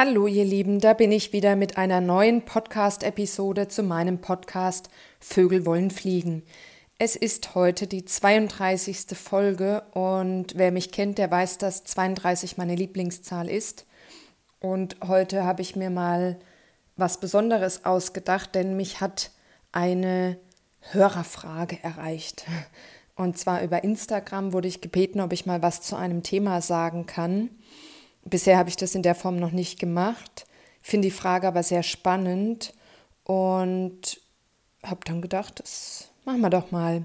Hallo ihr Lieben, da bin ich wieder mit einer neuen Podcast-Episode zu meinem Podcast Vögel wollen fliegen. Es ist heute die 32. Folge und wer mich kennt, der weiß, dass 32 meine Lieblingszahl ist. Und heute habe ich mir mal was Besonderes ausgedacht, denn mich hat eine Hörerfrage erreicht. Und zwar über Instagram wurde ich gebeten, ob ich mal was zu einem Thema sagen kann. Bisher habe ich das in der Form noch nicht gemacht, finde die Frage aber sehr spannend und habe dann gedacht, das machen wir doch mal.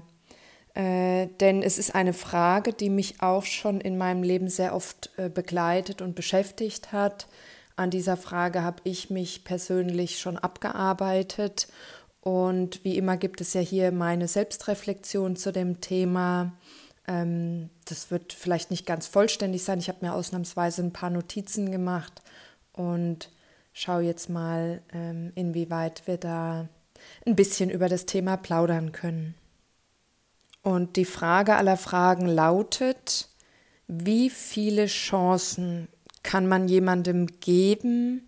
Äh, denn es ist eine Frage, die mich auch schon in meinem Leben sehr oft äh, begleitet und beschäftigt hat. An dieser Frage habe ich mich persönlich schon abgearbeitet und wie immer gibt es ja hier meine Selbstreflexion zu dem Thema. Ähm, das wird vielleicht nicht ganz vollständig sein. Ich habe mir ausnahmsweise ein paar Notizen gemacht und schaue jetzt mal, ähm, inwieweit wir da ein bisschen über das Thema plaudern können. Und die Frage aller Fragen lautet, wie viele Chancen kann man jemandem geben,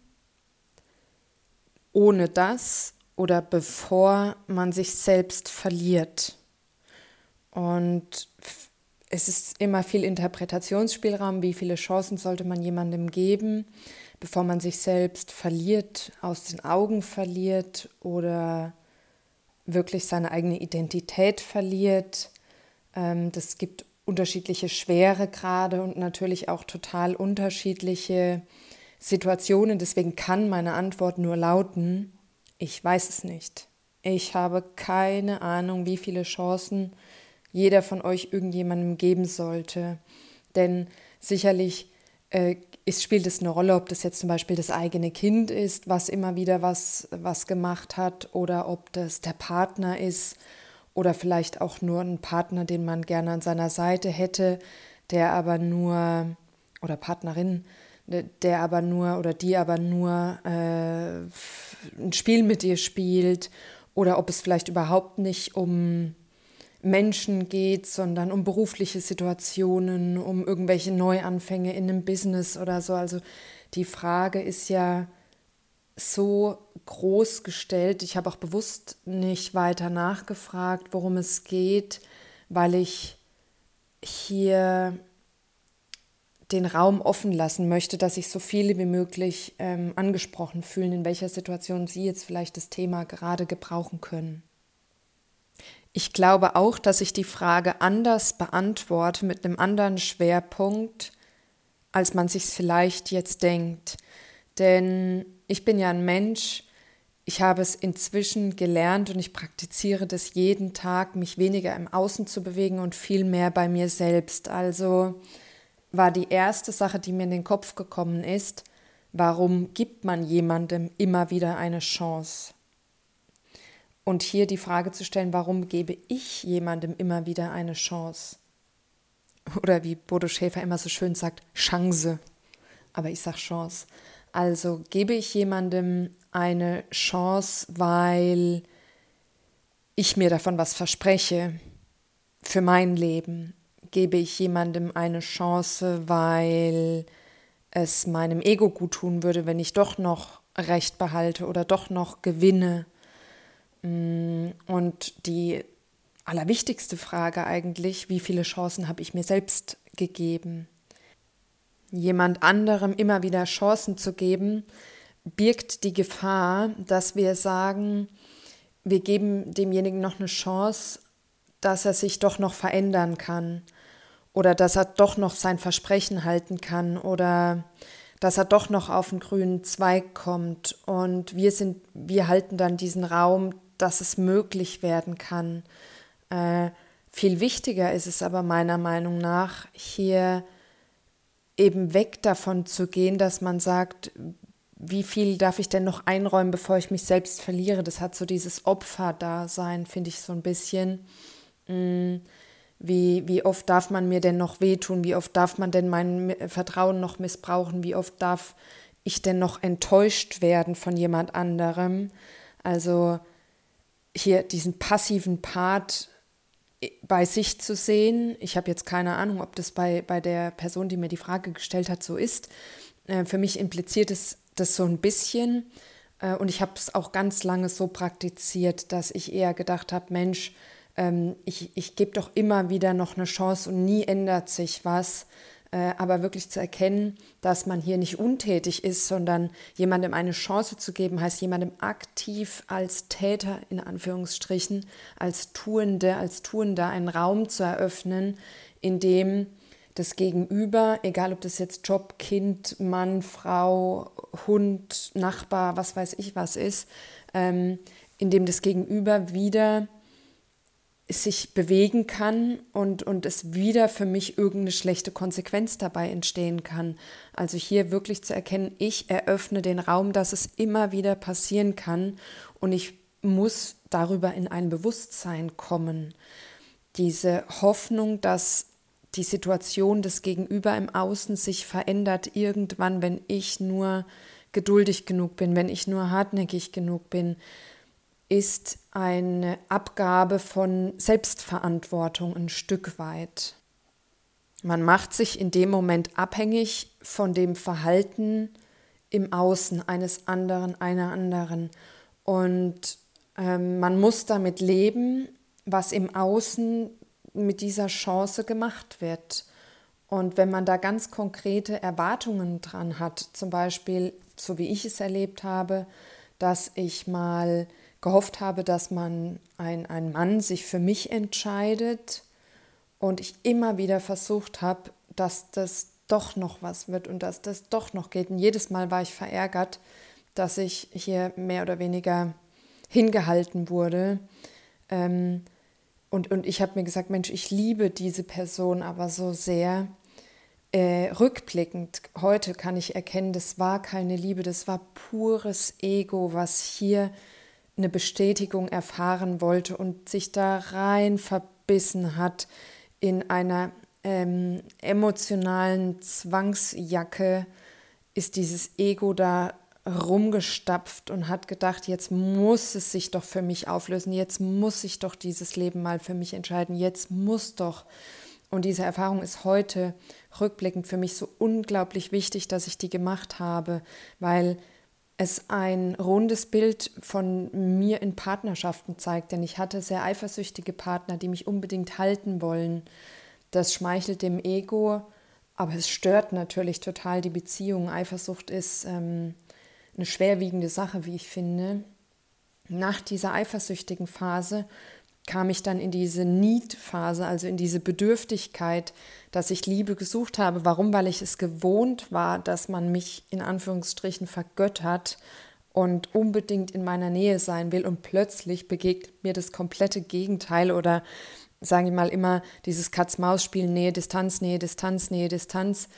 ohne das oder bevor man sich selbst verliert? Und es ist immer viel Interpretationsspielraum, wie viele Chancen sollte man jemandem geben, bevor man sich selbst verliert, aus den Augen verliert oder wirklich seine eigene Identität verliert. Ähm, das gibt unterschiedliche Schweregrade und natürlich auch total unterschiedliche Situationen. Deswegen kann meine Antwort nur lauten, ich weiß es nicht. Ich habe keine Ahnung, wie viele Chancen jeder von euch irgendjemandem geben sollte. Denn sicherlich äh, ist, spielt es eine Rolle, ob das jetzt zum Beispiel das eigene Kind ist, was immer wieder was, was gemacht hat, oder ob das der Partner ist oder vielleicht auch nur ein Partner, den man gerne an seiner Seite hätte, der aber nur, oder Partnerin, der aber nur oder die aber nur äh, ein Spiel mit dir spielt, oder ob es vielleicht überhaupt nicht um Menschen geht, sondern um berufliche Situationen, um irgendwelche Neuanfänge in einem Business oder so. Also die Frage ist ja so groß gestellt. Ich habe auch bewusst nicht weiter nachgefragt, worum es geht, weil ich hier den Raum offen lassen möchte, dass sich so viele wie möglich ähm, angesprochen fühlen, in welcher Situation sie jetzt vielleicht das Thema gerade gebrauchen können. Ich glaube auch, dass ich die Frage anders beantworte mit einem anderen Schwerpunkt, als man sich vielleicht jetzt denkt. Denn ich bin ja ein Mensch, ich habe es inzwischen gelernt und ich praktiziere das jeden Tag, mich weniger im Außen zu bewegen und viel mehr bei mir selbst. Also war die erste Sache, die mir in den Kopf gekommen ist, warum gibt man jemandem immer wieder eine Chance? Und hier die Frage zu stellen, warum gebe ich jemandem immer wieder eine Chance? Oder wie Bodo Schäfer immer so schön sagt, Chance. Aber ich sage Chance. Also gebe ich jemandem eine Chance, weil ich mir davon was verspreche für mein Leben. Gebe ich jemandem eine Chance, weil es meinem Ego gut tun würde, wenn ich doch noch Recht behalte oder doch noch gewinne und die allerwichtigste Frage eigentlich, wie viele Chancen habe ich mir selbst gegeben? Jemand anderem immer wieder Chancen zu geben, birgt die Gefahr, dass wir sagen, wir geben demjenigen noch eine Chance, dass er sich doch noch verändern kann oder dass er doch noch sein Versprechen halten kann oder dass er doch noch auf den grünen Zweig kommt und wir sind wir halten dann diesen Raum dass es möglich werden kann. Äh, viel wichtiger ist es aber meiner Meinung nach, hier eben weg davon zu gehen, dass man sagt, wie viel darf ich denn noch einräumen, bevor ich mich selbst verliere? Das hat so dieses Opferdasein, finde ich so ein bisschen. Mm, wie, wie oft darf man mir denn noch wehtun? Wie oft darf man denn mein Vertrauen noch missbrauchen? Wie oft darf ich denn noch enttäuscht werden von jemand anderem? Also hier diesen passiven Part bei sich zu sehen. Ich habe jetzt keine Ahnung, ob das bei, bei der Person, die mir die Frage gestellt hat, so ist. Äh, für mich impliziert es das so ein bisschen. Äh, und ich habe es auch ganz lange so praktiziert, dass ich eher gedacht habe, Mensch, ähm, ich, ich gebe doch immer wieder noch eine Chance und nie ändert sich was. Äh, aber wirklich zu erkennen, dass man hier nicht untätig ist, sondern jemandem eine Chance zu geben, heißt jemandem aktiv als Täter in Anführungsstrichen, als Tuende, als Tuender einen Raum zu eröffnen, in dem das Gegenüber, egal ob das jetzt Job, Kind, Mann, Frau, Hund, Nachbar, was weiß ich was ist, ähm, in dem das Gegenüber wieder sich bewegen kann und, und es wieder für mich irgendeine schlechte Konsequenz dabei entstehen kann. Also hier wirklich zu erkennen, ich eröffne den Raum, dass es immer wieder passieren kann und ich muss darüber in ein Bewusstsein kommen. Diese Hoffnung, dass die Situation des Gegenüber im Außen sich verändert irgendwann, wenn ich nur geduldig genug bin, wenn ich nur hartnäckig genug bin, ist eine Abgabe von Selbstverantwortung ein Stück weit. Man macht sich in dem Moment abhängig von dem Verhalten im Außen eines anderen, einer anderen. Und ähm, man muss damit leben, was im Außen mit dieser Chance gemacht wird. Und wenn man da ganz konkrete Erwartungen dran hat, zum Beispiel, so wie ich es erlebt habe, dass ich mal gehofft habe, dass man ein, ein Mann sich für mich entscheidet und ich immer wieder versucht habe, dass das doch noch was wird und dass das doch noch geht. Und jedes Mal war ich verärgert, dass ich hier mehr oder weniger hingehalten wurde. Ähm, und, und ich habe mir gesagt, Mensch, ich liebe diese Person aber so sehr. Äh, rückblickend, heute kann ich erkennen, das war keine Liebe, das war pures Ego, was hier eine Bestätigung erfahren wollte und sich da rein verbissen hat in einer ähm, emotionalen Zwangsjacke, ist dieses Ego da rumgestapft und hat gedacht, jetzt muss es sich doch für mich auflösen, jetzt muss ich doch dieses Leben mal für mich entscheiden, jetzt muss doch. Und diese Erfahrung ist heute rückblickend für mich so unglaublich wichtig, dass ich die gemacht habe, weil es ein rundes Bild von mir in Partnerschaften zeigt, denn ich hatte sehr eifersüchtige Partner, die mich unbedingt halten wollen. Das schmeichelt dem Ego, aber es stört natürlich total die Beziehung. Eifersucht ist ähm, eine schwerwiegende Sache, wie ich finde. Nach dieser eifersüchtigen Phase kam ich dann in diese Need-Phase, also in diese Bedürftigkeit, dass ich Liebe gesucht habe. Warum? Weil ich es gewohnt war, dass man mich in Anführungsstrichen vergöttert und unbedingt in meiner Nähe sein will und plötzlich begegnet mir das komplette Gegenteil oder sage ich mal immer dieses Katz-Maus-Spiel Nähe, Distanz, Nähe, Distanz, Nähe, Distanz.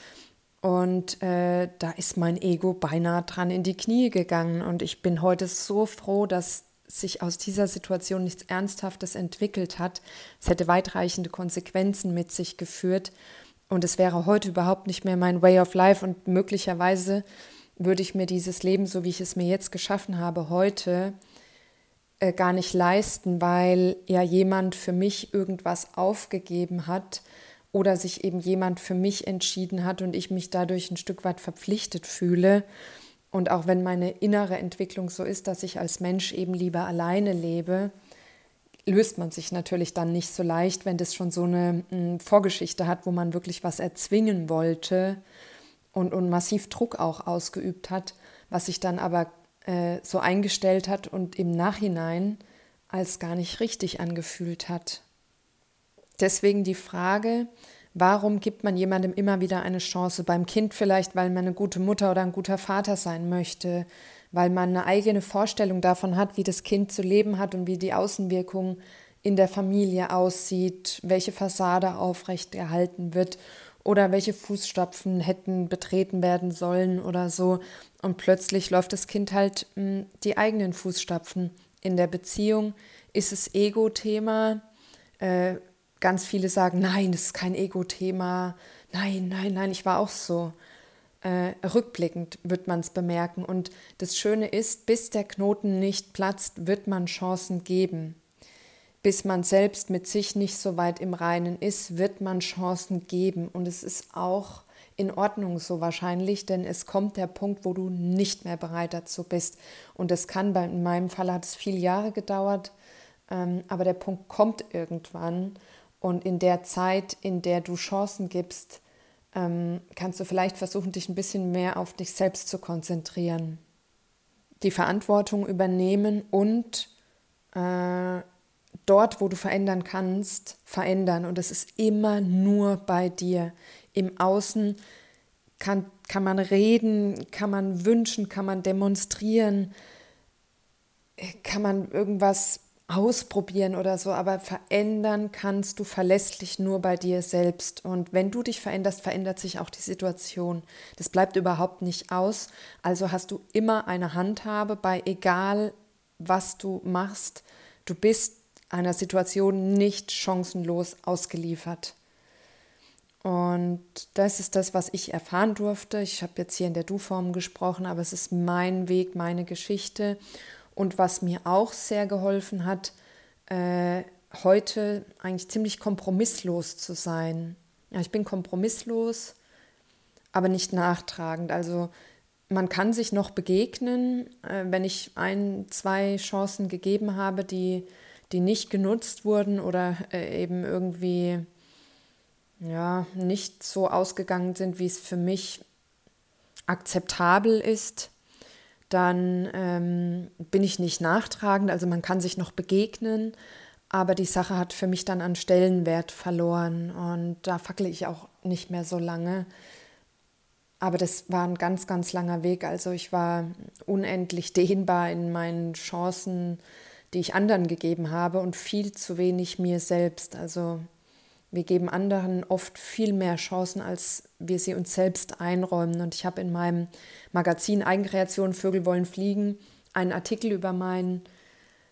Und äh, da ist mein Ego beinahe dran in die Knie gegangen. Und ich bin heute so froh, dass sich aus dieser Situation nichts Ernsthaftes entwickelt hat. Es hätte weitreichende Konsequenzen mit sich geführt. Und es wäre heute überhaupt nicht mehr mein Way of Life. Und möglicherweise würde ich mir dieses Leben, so wie ich es mir jetzt geschaffen habe, heute äh, gar nicht leisten, weil ja jemand für mich irgendwas aufgegeben hat oder sich eben jemand für mich entschieden hat und ich mich dadurch ein Stück weit verpflichtet fühle. Und auch wenn meine innere Entwicklung so ist, dass ich als Mensch eben lieber alleine lebe, löst man sich natürlich dann nicht so leicht, wenn das schon so eine m, Vorgeschichte hat, wo man wirklich was erzwingen wollte und, und massiv Druck auch ausgeübt hat, was sich dann aber äh, so eingestellt hat und im Nachhinein als gar nicht richtig angefühlt hat. Deswegen die Frage, warum gibt man jemandem immer wieder eine Chance? Beim Kind vielleicht, weil man eine gute Mutter oder ein guter Vater sein möchte, weil man eine eigene Vorstellung davon hat, wie das Kind zu leben hat und wie die Außenwirkung in der Familie aussieht, welche Fassade aufrechterhalten wird oder welche Fußstapfen hätten betreten werden sollen oder so. Und plötzlich läuft das Kind halt mh, hm, die eigenen Fußstapfen. In der Beziehung ist es Ego-Thema. Äh, ganz viele sagen, nein, das ist kein Ego-Thema, nein, nein, nein, ich war auch so. Äh, rückblickend wird man es bemerken. Und das Schöne ist, bis der Knoten nicht platzt, wird man Chancen geben. Bis man selbst mit sich nicht so weit im Reinen ist, wird man Chancen geben. Und es ist auch in Ordnung so wahrscheinlich, denn es kommt der Punkt, wo du nicht mehr bereit dazu bist. Und das kann, bei, in meinem Fall hat es viele Jahre gedauert, ähm, aber der Punkt kommt irgendwann. Und in der Zeit, in der du Chancen gibst, ähm, kannst du vielleicht versuchen, dich ein bisschen mehr auf dich selbst zu konzentrieren. Die Verantwortung übernehmen und äh, dort, wo du verändern kannst, verändern. Und es ist immer nur bei dir. Im Außen kann, kann man reden, kann man wünschen, kann man demonstrieren, kann man irgendwas ausprobieren oder so, aber verändern kannst du verlässlich nur bei dir selbst. Und wenn du dich veränderst, verändert sich auch die Situation. Das bleibt überhaupt nicht aus. Also hast du immer eine Handhabe bei egal, was du machst. Du bist einer Situation nicht chancenlos ausgeliefert. Und das ist das, was ich erfahren durfte. Ich habe jetzt hier in der Du-Form gesprochen, aber es ist mein Weg, meine Geschichte. Und was mir auch sehr geholfen hat, äh, heute eigentlich ziemlich kompromisslos zu sein. Ja, ich bin kompromisslos, aber nicht nachtragend. Also man kann sich noch begegnen, äh, wenn ich ein, zwei Chancen gegeben habe, die, die nicht genutzt wurden oder äh, eben irgendwie ja, nicht so ausgegangen sind, wie es für mich akzeptabel ist dann ähm, bin ich nicht nachtragend, also man kann sich noch begegnen, aber die Sache hat für mich dann an Stellenwert verloren und da fackle ich auch nicht mehr so lange. Aber das war ein ganz, ganz langer Weg. Also ich war unendlich dehnbar in meinen Chancen, die ich anderen gegeben habe und viel zu wenig mir selbst. Also wir geben anderen oft viel mehr Chancen, als wir sie uns selbst einräumen. Und ich habe in meinem Magazin Eigenkreation Vögel wollen fliegen einen Artikel über meinen,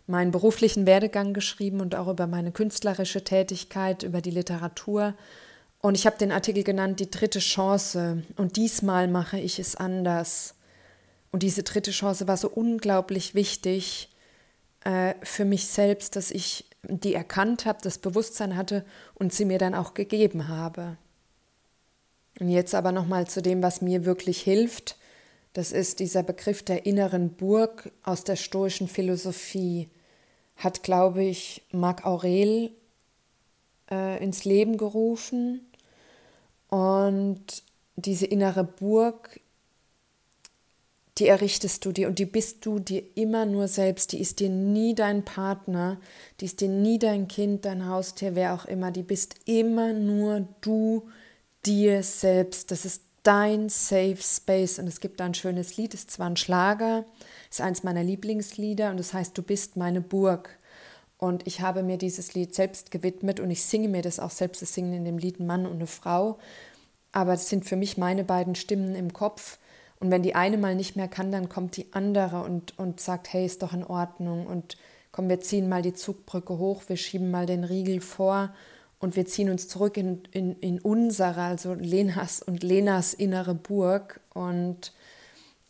meinen beruflichen Werdegang geschrieben und auch über meine künstlerische Tätigkeit, über die Literatur. Und ich habe den Artikel genannt Die dritte Chance. Und diesmal mache ich es anders. Und diese dritte Chance war so unglaublich wichtig äh, für mich selbst, dass ich die erkannt habe, das Bewusstsein hatte und sie mir dann auch gegeben habe. Und jetzt aber nochmal zu dem, was mir wirklich hilft. Das ist dieser Begriff der inneren Burg aus der stoischen Philosophie. Hat, glaube ich, Marc Aurel äh, ins Leben gerufen. Und diese innere Burg die errichtest du dir und die bist du dir immer nur selbst. Die ist dir nie dein Partner, die ist dir nie dein Kind, dein Haustier, wer auch immer. Die bist immer nur du dir selbst. Das ist dein Safe Space und es gibt da ein schönes Lied, ist zwar ein Schlager, ist eins meiner Lieblingslieder und es das heißt, du bist meine Burg. Und ich habe mir dieses Lied selbst gewidmet und ich singe mir das auch selbst. Es singen in dem Lied Mann und eine Frau. Aber es sind für mich meine beiden Stimmen im Kopf und wenn die eine mal nicht mehr kann, dann kommt die andere und, und sagt, hey, ist doch in Ordnung. Und komm, wir ziehen mal die Zugbrücke hoch, wir schieben mal den Riegel vor und wir ziehen uns zurück in, in, in unsere, also Lenas und Lenas innere Burg. Und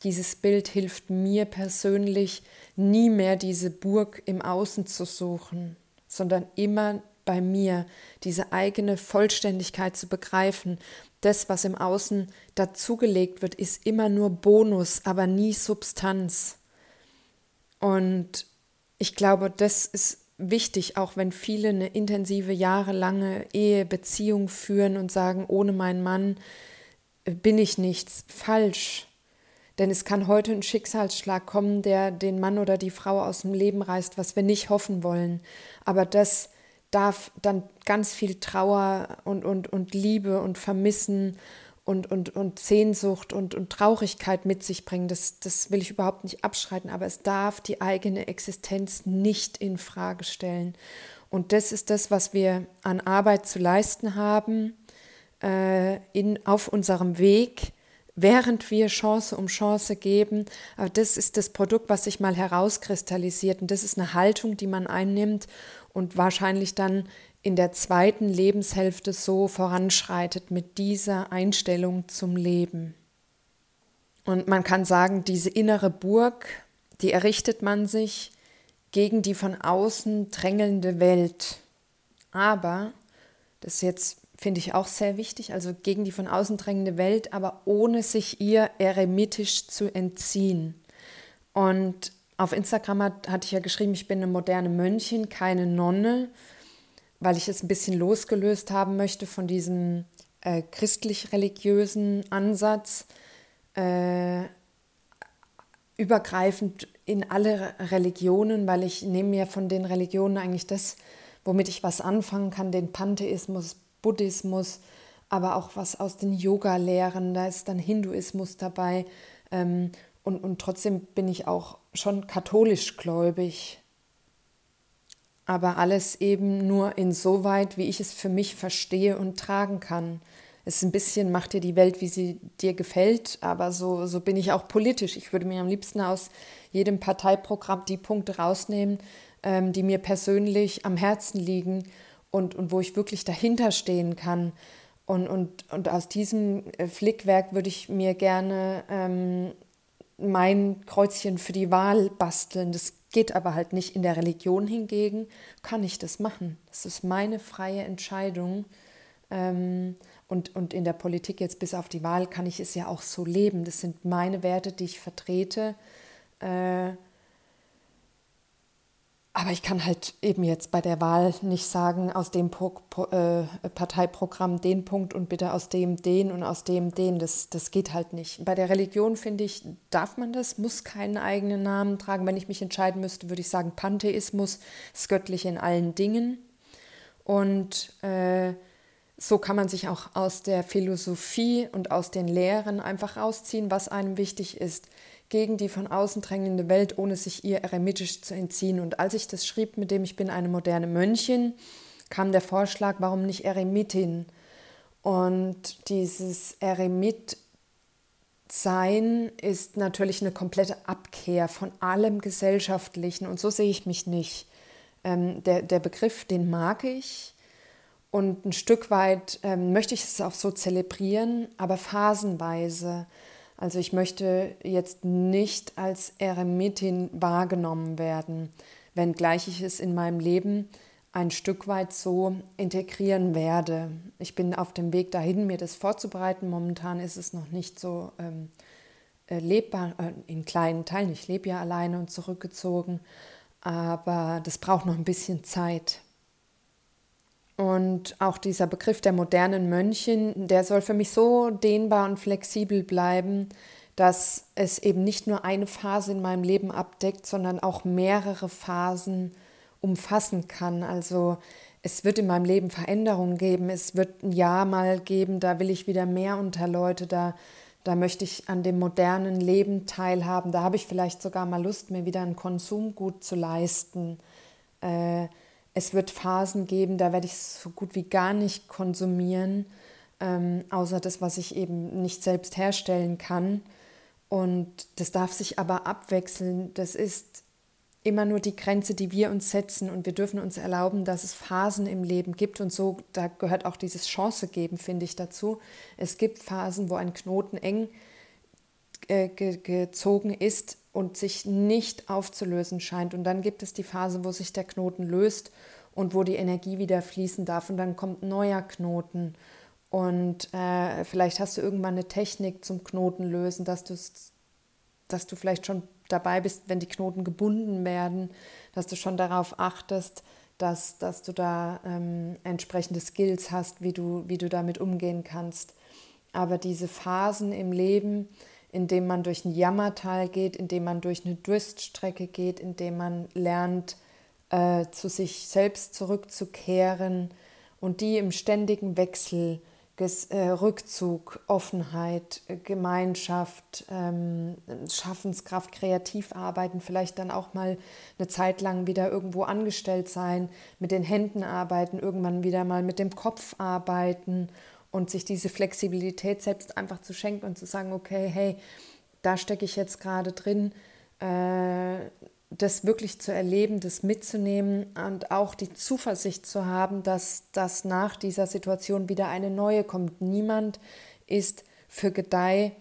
dieses Bild hilft mir persönlich, nie mehr diese Burg im Außen zu suchen, sondern immer bei mir, diese eigene Vollständigkeit zu begreifen, das, was im Außen dazugelegt wird, ist immer nur Bonus, aber nie Substanz. Und ich glaube, das ist wichtig, auch wenn viele eine intensive, jahrelange Ehe, Beziehung führen und sagen, ohne meinen Mann bin ich nichts. Falsch. Denn es kann heute ein Schicksalsschlag kommen, der den Mann oder die Frau aus dem Leben reißt, was wir nicht hoffen wollen. Aber das darf dann ganz viel Trauer und, und, und Liebe und Vermissen und, und, und Sehnsucht und, und Traurigkeit mit sich bringen. Das, das will ich überhaupt nicht abschreiten, aber es darf die eigene Existenz nicht in Frage stellen. Und das ist das, was wir an Arbeit zu leisten haben äh, in, auf unserem Weg, während wir Chance um Chance geben. Aber das ist das Produkt, was sich mal herauskristallisiert. Und das ist eine Haltung, die man einnimmt und wahrscheinlich dann in der zweiten Lebenshälfte so voranschreitet mit dieser Einstellung zum Leben. Und man kann sagen, diese innere Burg, die errichtet man sich gegen die von außen drängelnde Welt. Aber, das jetzt finde ich auch sehr wichtig, also gegen die von außen drängende Welt, aber ohne sich ihr eremitisch zu entziehen. Und auf Instagram hat, hatte ich ja geschrieben, ich bin eine moderne Mönchin, keine Nonne, weil ich es ein bisschen losgelöst haben möchte von diesem äh, christlich-religiösen Ansatz, äh, übergreifend in alle Religionen, weil ich nehme mir von den Religionen eigentlich das, womit ich was anfangen kann, den Pantheismus, Buddhismus, aber auch was aus den Yoga-Lehren, da ist dann Hinduismus dabei. Ähm, und, und trotzdem bin ich auch schon katholisch gläubig. Aber alles eben nur insoweit, wie ich es für mich verstehe und tragen kann. Es ist ein bisschen, macht dir die Welt, wie sie dir gefällt, aber so, so bin ich auch politisch. Ich würde mir am liebsten aus jedem Parteiprogramm die Punkte rausnehmen, ähm, die mir persönlich am Herzen liegen und, und wo ich wirklich dahinter stehen kann. Und, und, und aus diesem äh, Flickwerk würde ich mir gerne ähm, mein Kreuzchen für die Wahl basteln. Das geht aber halt nicht. In der Religion hingegen kann ich das machen. Das ist meine freie Entscheidung. Ähm, und, und in der Politik jetzt bis auf die Wahl kann ich es ja auch so leben. Das sind meine Werte, die ich vertrete. Äh, aber ich kann halt eben jetzt bei der Wahl nicht sagen, aus dem po po äh, Parteiprogramm den Punkt und bitte aus dem den und aus dem den. Das, das geht halt nicht. Bei der Religion finde ich, darf man das, muss keinen eigenen Namen tragen. Wenn ich mich entscheiden müsste, würde ich sagen, Pantheismus, das Göttliche in allen Dingen. Und äh, so kann man sich auch aus der Philosophie und aus den Lehren einfach rausziehen, was einem wichtig ist gegen die von außen drängende Welt, ohne sich ihr eremitisch zu entziehen. Und als ich das schrieb mit dem Ich bin eine moderne Mönchin, kam der Vorschlag, warum nicht Eremitin? Und dieses Eremit sein ist natürlich eine komplette Abkehr von allem Gesellschaftlichen und so sehe ich mich nicht. Ähm, der, der Begriff, den mag ich und ein Stück weit ähm, möchte ich es auch so zelebrieren, aber phasenweise. Also ich möchte jetzt nicht als Eremitin wahrgenommen werden, wenngleich ich es in meinem Leben ein Stück weit so integrieren werde. Ich bin auf dem Weg dahin, mir das vorzubereiten. Momentan ist es noch nicht so ähm, äh, lebbar, äh, in kleinen Teilen. Ich lebe ja alleine und zurückgezogen, aber das braucht noch ein bisschen Zeit. Und auch dieser Begriff der modernen Mönchin, der soll für mich so dehnbar und flexibel bleiben, dass es eben nicht nur eine Phase in meinem Leben abdeckt, sondern auch mehrere Phasen umfassen kann. Also es wird in meinem Leben Veränderungen geben. Es wird ein Jahr mal geben, da will ich wieder mehr unter Leute, da, da möchte ich an dem modernen Leben teilhaben. Da habe ich vielleicht sogar mal Lust, mir wieder ein Konsumgut zu leisten. Äh, es wird Phasen geben, da werde ich so gut wie gar nicht konsumieren, ähm, außer das, was ich eben nicht selbst herstellen kann. Und das darf sich aber abwechseln. Das ist immer nur die Grenze, die wir uns setzen. Und wir dürfen uns erlauben, dass es Phasen im Leben gibt. Und so, da gehört auch dieses Chance geben, finde ich, dazu. Es gibt Phasen, wo ein Knoten eng äh, ge gezogen ist und sich nicht aufzulösen scheint. Und dann gibt es die Phase, wo sich der Knoten löst und wo die Energie wieder fließen darf. Und dann kommt neuer Knoten. Und äh, vielleicht hast du irgendwann eine Technik zum Knotenlösen, dass, dass du vielleicht schon dabei bist, wenn die Knoten gebunden werden, dass du schon darauf achtest, dass, dass du da ähm, entsprechende Skills hast, wie du, wie du damit umgehen kannst. Aber diese Phasen im Leben, indem man durch ein Jammertal geht, indem man durch eine Durststrecke geht, indem man lernt, äh, zu sich selbst zurückzukehren und die im ständigen Wechsel, Ges äh, Rückzug, Offenheit, äh, Gemeinschaft, ähm, Schaffenskraft, kreativ arbeiten, vielleicht dann auch mal eine Zeit lang wieder irgendwo angestellt sein, mit den Händen arbeiten, irgendwann wieder mal mit dem Kopf arbeiten und sich diese Flexibilität selbst einfach zu schenken und zu sagen, okay, hey, da stecke ich jetzt gerade drin, äh, das wirklich zu erleben, das mitzunehmen und auch die Zuversicht zu haben, dass, dass nach dieser Situation wieder eine neue kommt. Niemand ist für Gedeih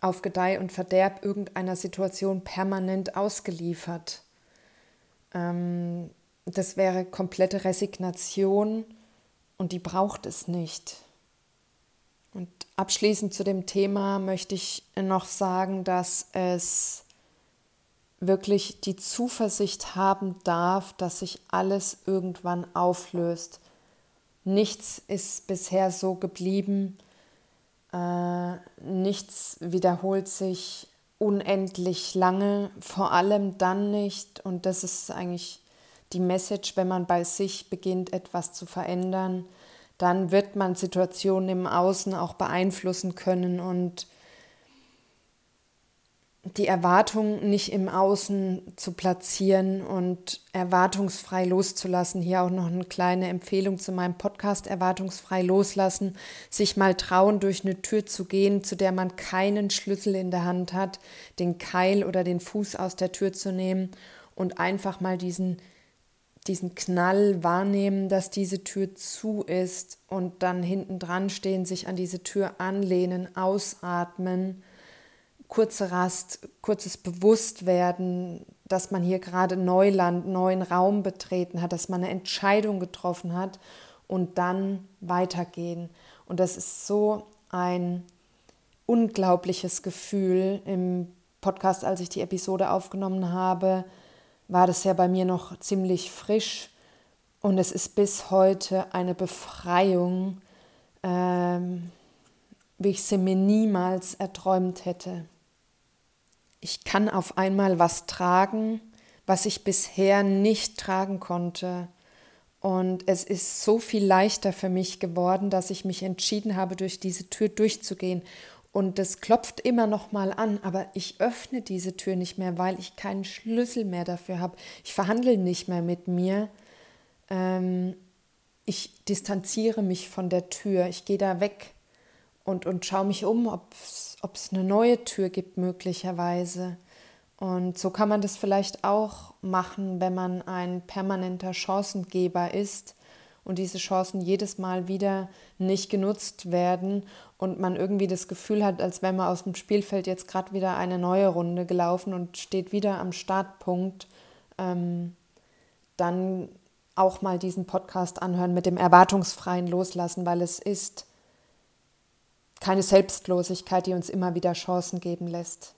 auf Gedeih und Verderb irgendeiner Situation permanent ausgeliefert. Ähm, das wäre komplette Resignation und die braucht es nicht. Und abschließend zu dem Thema möchte ich noch sagen, dass es wirklich die Zuversicht haben darf, dass sich alles irgendwann auflöst. Nichts ist bisher so geblieben, äh, nichts wiederholt sich unendlich lange, vor allem dann nicht, und das ist eigentlich die Message, wenn man bei sich beginnt, etwas zu verändern, dann wird man Situationen im Außen auch beeinflussen können und die Erwartung nicht im Außen zu platzieren und erwartungsfrei loszulassen. Hier auch noch eine kleine Empfehlung zu meinem Podcast Erwartungsfrei loslassen. Sich mal trauen, durch eine Tür zu gehen, zu der man keinen Schlüssel in der Hand hat, den Keil oder den Fuß aus der Tür zu nehmen und einfach mal diesen, diesen Knall wahrnehmen, dass diese Tür zu ist und dann hinten dran stehen, sich an diese Tür anlehnen, ausatmen kurze Rast, kurzes Bewusstwerden, dass man hier gerade Neuland, neuen Raum betreten hat, dass man eine Entscheidung getroffen hat und dann weitergehen. Und das ist so ein unglaubliches Gefühl. Im Podcast, als ich die Episode aufgenommen habe, war das ja bei mir noch ziemlich frisch. Und es ist bis heute eine Befreiung, ähm, wie ich sie mir niemals erträumt hätte ich kann auf einmal was tragen, was ich bisher nicht tragen konnte. Und es ist so viel leichter für mich geworden, dass ich mich entschieden habe, durch diese Tür durchzugehen. Und es klopft immer noch mal an, aber ich öffne diese Tür nicht mehr, weil ich keinen Schlüssel mehr dafür habe. Ich verhandle nicht mehr mit mir. Ähm, ich distanziere mich von der Tür. Ich gehe da weg und, und schaue mich um, ob es eine neue Tür gibt möglicherweise. Und so kann man das vielleicht auch machen, wenn man ein permanenter Chancengeber ist und diese Chancen jedes Mal wieder nicht genutzt werden und man irgendwie das Gefühl hat, als wäre man aus dem Spielfeld jetzt gerade wieder eine neue Runde gelaufen und steht wieder am Startpunkt, ähm, dann auch mal diesen Podcast anhören mit dem erwartungsfreien Loslassen, weil es ist keine Selbstlosigkeit, die uns immer wieder Chancen geben lässt.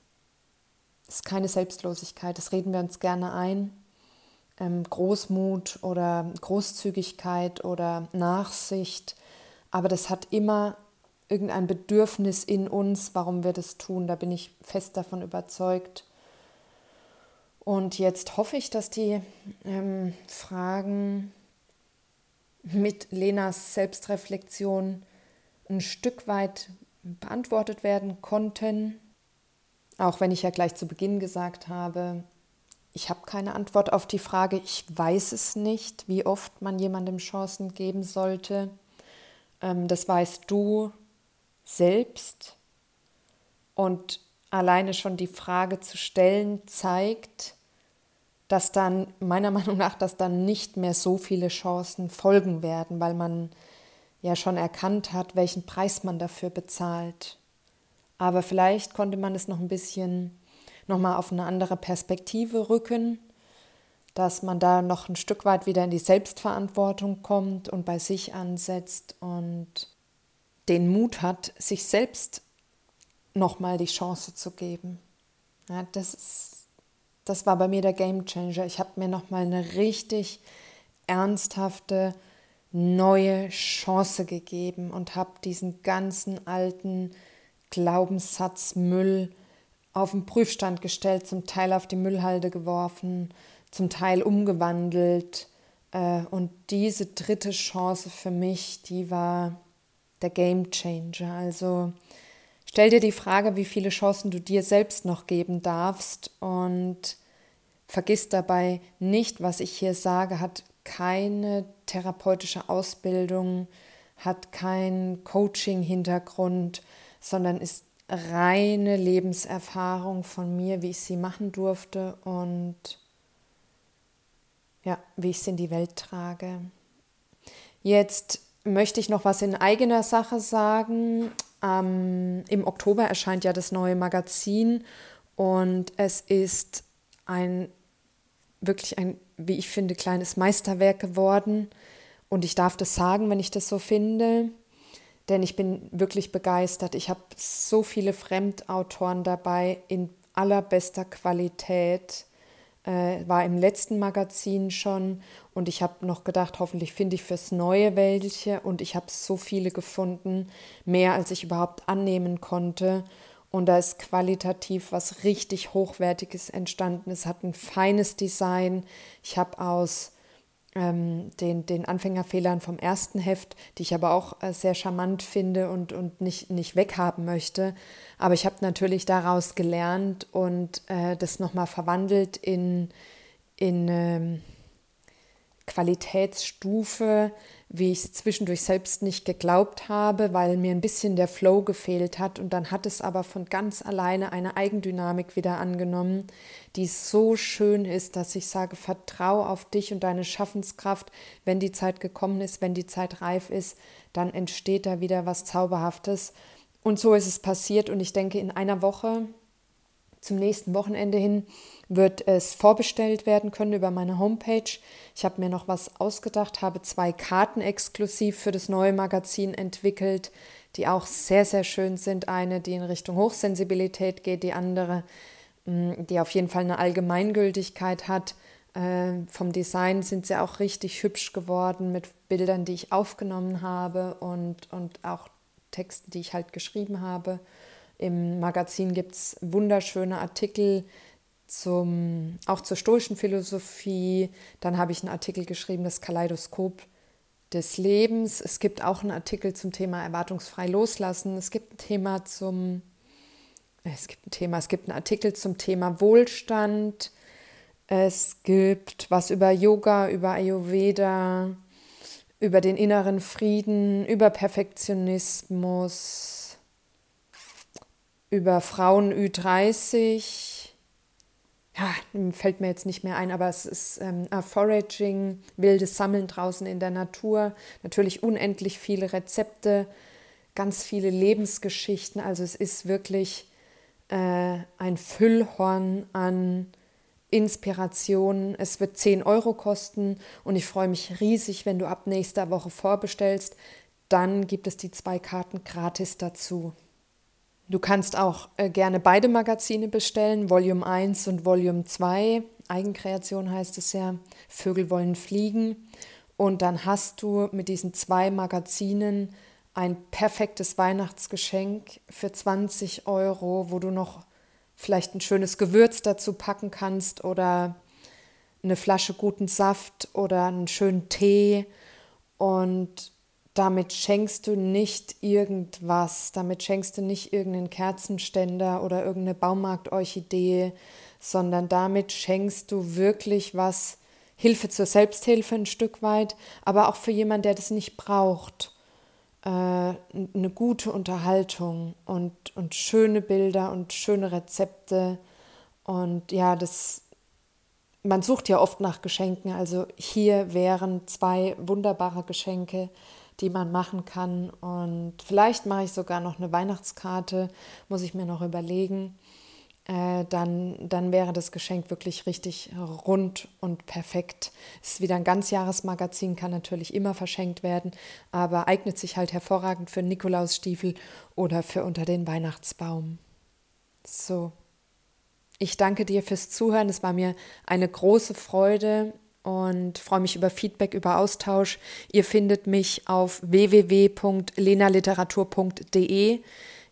Es ist keine Selbstlosigkeit, das reden wir uns gerne ein. Ähm, Großmut oder Großzügigkeit oder Nachsicht, aber das hat immer irgendein Bedürfnis in uns, warum wir das tun. Da bin ich fest davon überzeugt. Und jetzt hoffe ich, dass die ähm, Fragen mit Lenas Selbstreflexion ein Stück weit beantwortet werden konnten. Auch wenn ich ja gleich zu Beginn gesagt habe, ich habe keine Antwort auf die Frage, ich weiß es nicht, wie oft man jemandem Chancen geben sollte. Ähm, das weißt du selbst. Und alleine schon die Frage zu stellen zeigt, dass dann meiner Meinung nach, dass dann nicht mehr so viele Chancen folgen werden, weil man ja schon erkannt hat, welchen Preis man dafür bezahlt. Aber vielleicht konnte man es noch ein bisschen nochmal auf eine andere Perspektive rücken, dass man da noch ein Stück weit wieder in die Selbstverantwortung kommt und bei sich ansetzt und den Mut hat, sich selbst nochmal die Chance zu geben. Ja, das, ist, das war bei mir der Game Changer. Ich habe mir nochmal eine richtig ernsthafte neue Chance gegeben und habe diesen ganzen alten Glaubenssatzmüll auf den Prüfstand gestellt, zum Teil auf die Müllhalde geworfen, zum Teil umgewandelt. Äh, und diese dritte Chance für mich, die war der Game Changer. Also stell dir die Frage, wie viele Chancen du dir selbst noch geben darfst und vergiss dabei nicht, was ich hier sage, hat keine therapeutische Ausbildung, hat keinen Coaching-Hintergrund, sondern ist reine Lebenserfahrung von mir, wie ich sie machen durfte und ja, wie ich sie in die Welt trage. Jetzt möchte ich noch was in eigener Sache sagen. Ähm, Im Oktober erscheint ja das neue Magazin und es ist ein wirklich ein wie ich finde, kleines Meisterwerk geworden. Und ich darf das sagen, wenn ich das so finde, denn ich bin wirklich begeistert. Ich habe so viele Fremdautoren dabei in allerbester Qualität. Äh, war im letzten Magazin schon und ich habe noch gedacht, hoffentlich finde ich fürs Neue welche und ich habe so viele gefunden, mehr als ich überhaupt annehmen konnte. Und da ist qualitativ was richtig Hochwertiges entstanden. Es hat ein feines Design. Ich habe aus ähm, den, den Anfängerfehlern vom ersten Heft, die ich aber auch äh, sehr charmant finde und, und nicht, nicht weghaben möchte. Aber ich habe natürlich daraus gelernt und äh, das nochmal verwandelt in, in ähm, Qualitätsstufe, wie ich es zwischendurch selbst nicht geglaubt habe, weil mir ein bisschen der Flow gefehlt hat. Und dann hat es aber von ganz alleine eine Eigendynamik wieder angenommen, die so schön ist, dass ich sage, vertrau auf dich und deine Schaffenskraft. Wenn die Zeit gekommen ist, wenn die Zeit reif ist, dann entsteht da wieder was Zauberhaftes. Und so ist es passiert. Und ich denke, in einer Woche, zum nächsten Wochenende hin, wird es vorbestellt werden können über meine Homepage. Ich habe mir noch was ausgedacht, habe zwei Karten exklusiv für das neue Magazin entwickelt, die auch sehr, sehr schön sind. Eine, die in Richtung Hochsensibilität geht, die andere, mm, die auf jeden Fall eine Allgemeingültigkeit hat. Ähm, vom Design sind sie auch richtig hübsch geworden mit Bildern, die ich aufgenommen habe und, und auch Texten, die ich halt geschrieben habe. Im Magazin gibt es wunderschöne Artikel, zum, auch zur stoischen Philosophie. Dann habe ich einen Artikel geschrieben, das Kaleidoskop des Lebens. Es gibt auch einen Artikel zum Thema erwartungsfrei loslassen. Es gibt ein Thema zum, es gibt ein Thema, es gibt einen Artikel zum Thema Wohlstand. Es gibt was über Yoga, über Ayurveda, über den inneren Frieden, über Perfektionismus, über Frauen Ü30 ja, fällt mir jetzt nicht mehr ein, aber es ist ähm, Foraging, wildes Sammeln draußen in der Natur, natürlich unendlich viele Rezepte, ganz viele Lebensgeschichten. Also es ist wirklich äh, ein Füllhorn an Inspiration. Es wird 10 Euro kosten und ich freue mich riesig, wenn du ab nächster Woche vorbestellst. Dann gibt es die zwei Karten gratis dazu. Du kannst auch äh, gerne beide Magazine bestellen, Volume 1 und Volume 2. Eigenkreation heißt es ja. Vögel wollen fliegen. Und dann hast du mit diesen zwei Magazinen ein perfektes Weihnachtsgeschenk für 20 Euro, wo du noch vielleicht ein schönes Gewürz dazu packen kannst oder eine Flasche guten Saft oder einen schönen Tee. Und damit schenkst du nicht irgendwas, damit schenkst du nicht irgendeinen Kerzenständer oder irgendeine Baumarktorchidee, sondern damit schenkst du wirklich was, Hilfe zur Selbsthilfe ein Stück weit, aber auch für jemanden, der das nicht braucht. Äh, eine gute Unterhaltung und, und schöne Bilder und schöne Rezepte. Und ja, das, man sucht ja oft nach Geschenken. Also hier wären zwei wunderbare Geschenke die man machen kann. Und vielleicht mache ich sogar noch eine Weihnachtskarte, muss ich mir noch überlegen. Äh, dann, dann wäre das Geschenk wirklich richtig rund und perfekt. Es ist wieder ein Ganzjahresmagazin, kann natürlich immer verschenkt werden, aber eignet sich halt hervorragend für Nikolausstiefel oder für unter den Weihnachtsbaum. So. Ich danke dir fürs Zuhören. Es war mir eine große Freude, und freue mich über Feedback, über Austausch. Ihr findet mich auf www.lenaliteratur.de.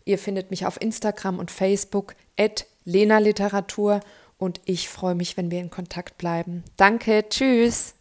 Ihr findet mich auf Instagram und Facebook at lenaliteratur und ich freue mich, wenn wir in Kontakt bleiben. Danke, tschüss.